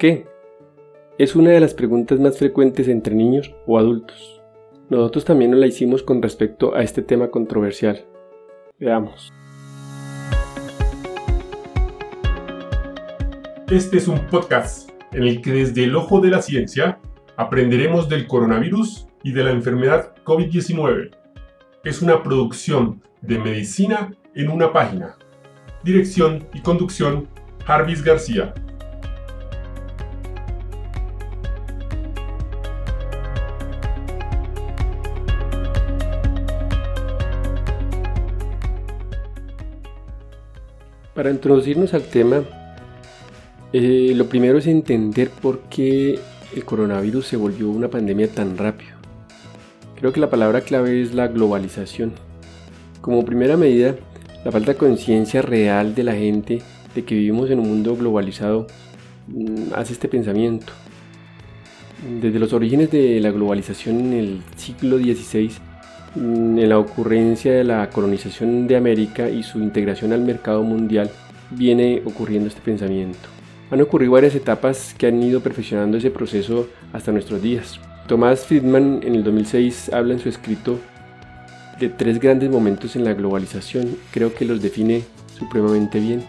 qué? Es una de las preguntas más frecuentes entre niños o adultos. Nosotros también nos la hicimos con respecto a este tema controversial. Veamos. Este es un podcast en el que desde el ojo de la ciencia aprenderemos del coronavirus y de la enfermedad COVID-19. Es una producción de medicina en una página. Dirección y conducción, Jarvis García. Para introducirnos al tema, eh, lo primero es entender por qué el coronavirus se volvió una pandemia tan rápido. Creo que la palabra clave es la globalización. Como primera medida, la falta de conciencia real de la gente de que vivimos en un mundo globalizado mm, hace este pensamiento. Desde los orígenes de la globalización en el siglo XVI, en la ocurrencia de la colonización de América y su integración al mercado mundial, viene ocurriendo este pensamiento. Han ocurrido varias etapas que han ido perfeccionando ese proceso hasta nuestros días. Thomas Friedman en el 2006 habla en su escrito de tres grandes momentos en la globalización, creo que los define supremamente bien.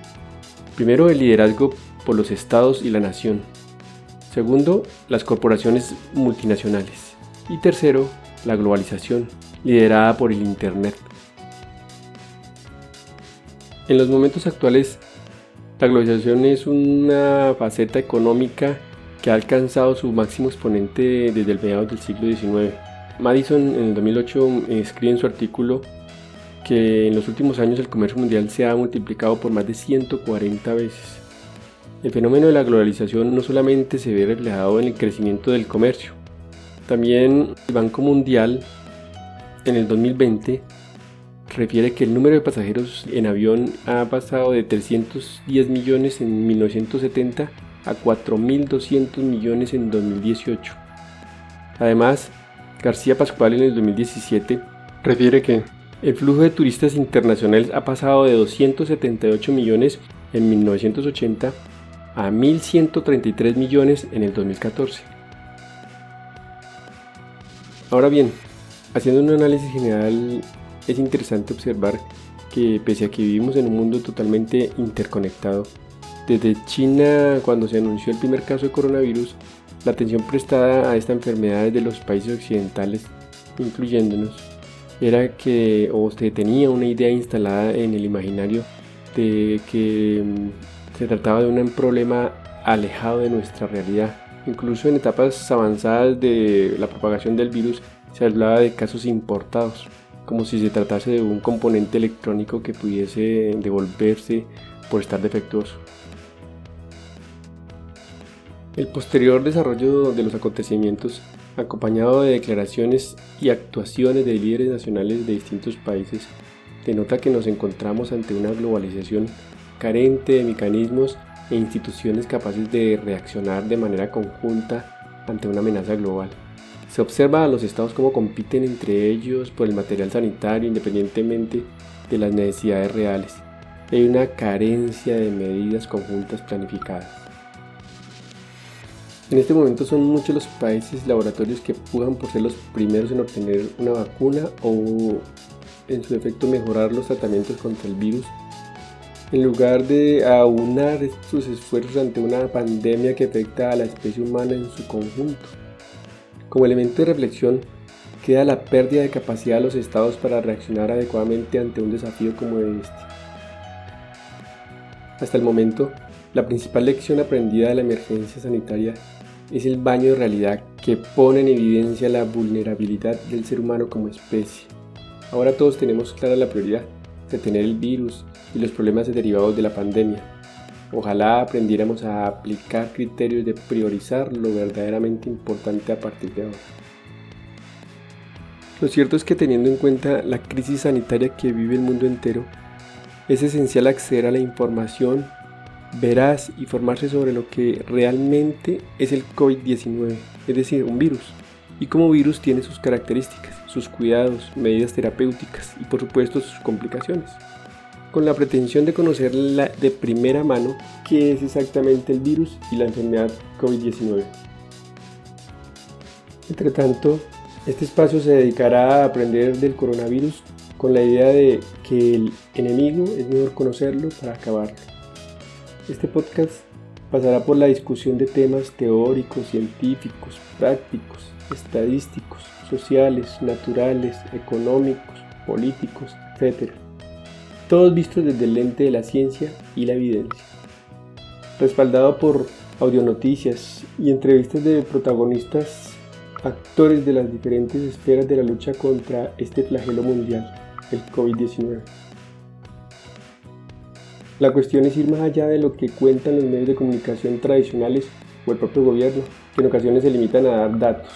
Primero, el liderazgo por los estados y la nación. Segundo, las corporaciones multinacionales. Y tercero, la globalización, liderada por el Internet. En los momentos actuales, la globalización es una faceta económica que ha alcanzado su máximo exponente desde el mediados del siglo XIX. Madison en el 2008 escribe en su artículo que en los últimos años el comercio mundial se ha multiplicado por más de 140 veces. El fenómeno de la globalización no solamente se ve reflejado en el crecimiento del comercio, también el Banco Mundial en el 2020 refiere que el número de pasajeros en avión ha pasado de 310 millones en 1970 a 4.200 millones en 2018. Además, García Pascual en el 2017 refiere que el flujo de turistas internacionales ha pasado de 278 millones en 1980 a 1.133 millones en el 2014. Ahora bien, haciendo un análisis general es interesante observar que pese a que vivimos en un mundo totalmente interconectado, desde China cuando se anunció el primer caso de coronavirus, la atención prestada a esta enfermedad de los países occidentales, incluyéndonos, era que o se tenía una idea instalada en el imaginario de que mm, se trataba de un problema alejado de nuestra realidad. Incluso en etapas avanzadas de la propagación del virus se hablaba de casos importados como si se tratase de un componente electrónico que pudiese devolverse por estar defectuoso. El posterior desarrollo de los acontecimientos, acompañado de declaraciones y actuaciones de líderes nacionales de distintos países, denota que nos encontramos ante una globalización carente de mecanismos e instituciones capaces de reaccionar de manera conjunta ante una amenaza global. Se observa a los estados cómo compiten entre ellos por el material sanitario independientemente de las necesidades reales. Hay una carencia de medidas conjuntas planificadas. En este momento son muchos los países laboratorios que pujan por ser los primeros en obtener una vacuna o en su efecto mejorar los tratamientos contra el virus en lugar de aunar sus esfuerzos ante una pandemia que afecta a la especie humana en su conjunto. Como elemento de reflexión, queda la pérdida de capacidad de los estados para reaccionar adecuadamente ante un desafío como este. Hasta el momento, la principal lección aprendida de la emergencia sanitaria es el baño de realidad que pone en evidencia la vulnerabilidad del ser humano como especie. Ahora todos tenemos clara la prioridad de tener el virus y los problemas derivados de la pandemia, Ojalá aprendiéramos a aplicar criterios de priorizar lo verdaderamente importante a partir de ahora. Lo cierto es que teniendo en cuenta la crisis sanitaria que vive el mundo entero, es esencial acceder a la información veraz y formarse sobre lo que realmente es el COVID-19, es decir, un virus, y como virus tiene sus características, sus cuidados, medidas terapéuticas y por supuesto sus complicaciones. Con la pretensión de conocer de primera mano qué es exactamente el virus y la enfermedad COVID-19. Entre tanto, este espacio se dedicará a aprender del coronavirus con la idea de que el enemigo es mejor conocerlo para acabarlo. Este podcast pasará por la discusión de temas teóricos, científicos, prácticos, estadísticos, sociales, naturales, económicos, políticos, etc. Todos vistos desde el lente de la ciencia y la evidencia. Respaldado por audionoticias y entrevistas de protagonistas, actores de las diferentes esferas de la lucha contra este flagelo mundial, el COVID-19. La cuestión es ir más allá de lo que cuentan los medios de comunicación tradicionales o el propio gobierno, que en ocasiones se limitan a dar datos.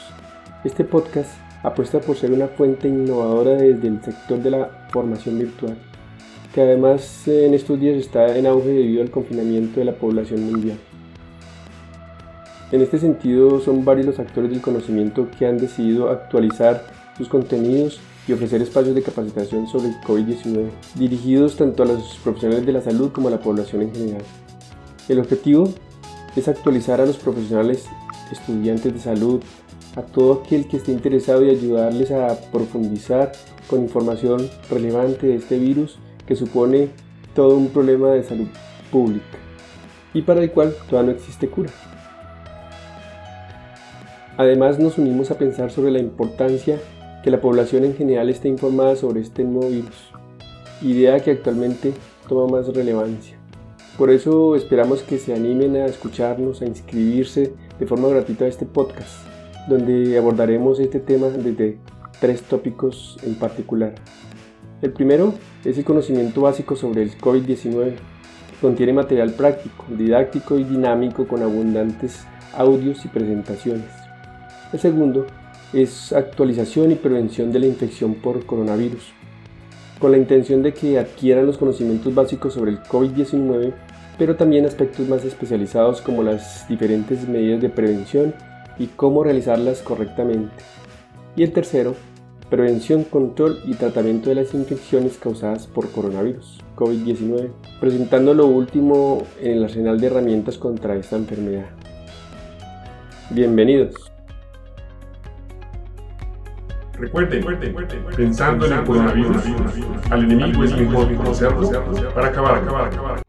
Este podcast apuesta por ser una fuente innovadora desde el sector de la formación virtual, que además en estos días está en auge debido al confinamiento de la población mundial. En este sentido, son varios los actores del conocimiento que han decidido actualizar sus contenidos y ofrecer espacios de capacitación sobre el COVID-19, dirigidos tanto a los profesionales de la salud como a la población en general. El objetivo es actualizar a los profesionales, estudiantes de salud, a todo aquel que esté interesado y ayudarles a profundizar con información relevante de este virus que supone todo un problema de salud pública y para el cual todavía no existe cura. Además nos unimos a pensar sobre la importancia que la población en general esté informada sobre este nuevo virus, idea que actualmente toma más relevancia. Por eso esperamos que se animen a escucharnos, a inscribirse de forma gratuita a este podcast, donde abordaremos este tema desde tres tópicos en particular. El primero es el conocimiento básico sobre el COVID-19, que contiene material práctico, didáctico y dinámico con abundantes audios y presentaciones. El segundo es actualización y prevención de la infección por coronavirus, con la intención de que adquieran los conocimientos básicos sobre el COVID-19, pero también aspectos más especializados como las diferentes medidas de prevención y cómo realizarlas correctamente. Y el tercero, prevención, control y tratamiento de las infecciones causadas por coronavirus, COVID-19, presentando lo último en el arsenal de herramientas contra esta enfermedad. Bienvenidos. Recuerden, pensando en el coronavirus, al enemigo es mejor conocerlo para acabar, acabar, acabar.